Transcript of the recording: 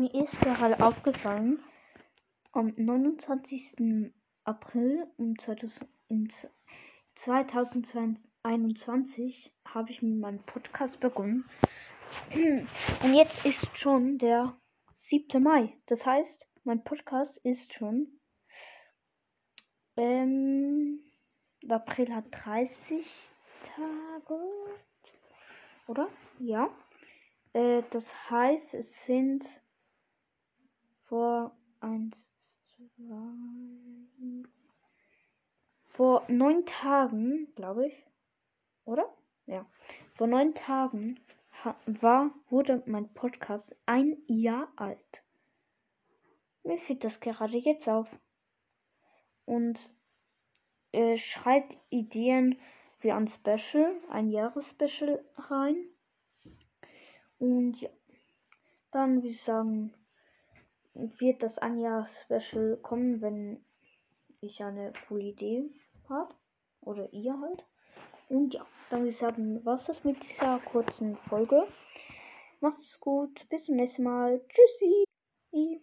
Mir ist gerade aufgefallen, am 29. April im 2021 habe ich mit meinem Podcast begonnen. Und jetzt ist schon der 7. Mai. Das heißt, mein Podcast ist schon. Ähm, April hat 30 Tage. Oder? Ja. Äh, das heißt, es sind vor eins, zwei, vor neun Tagen, glaube ich, oder? Ja, vor neun Tagen war, wurde mein Podcast ein Jahr alt. Mir fällt das gerade jetzt auf. Und äh, schreibt Ideen für ein Special, ein Jahresspecial rein. Und ja, dann würde ich sagen, wird das Anja-Special kommen, wenn ich eine coole Idee habe. Oder ihr halt. Und ja, dann würde ich sagen, was das mit dieser kurzen Folge. Macht's gut, bis zum nächsten Mal. Tschüssi.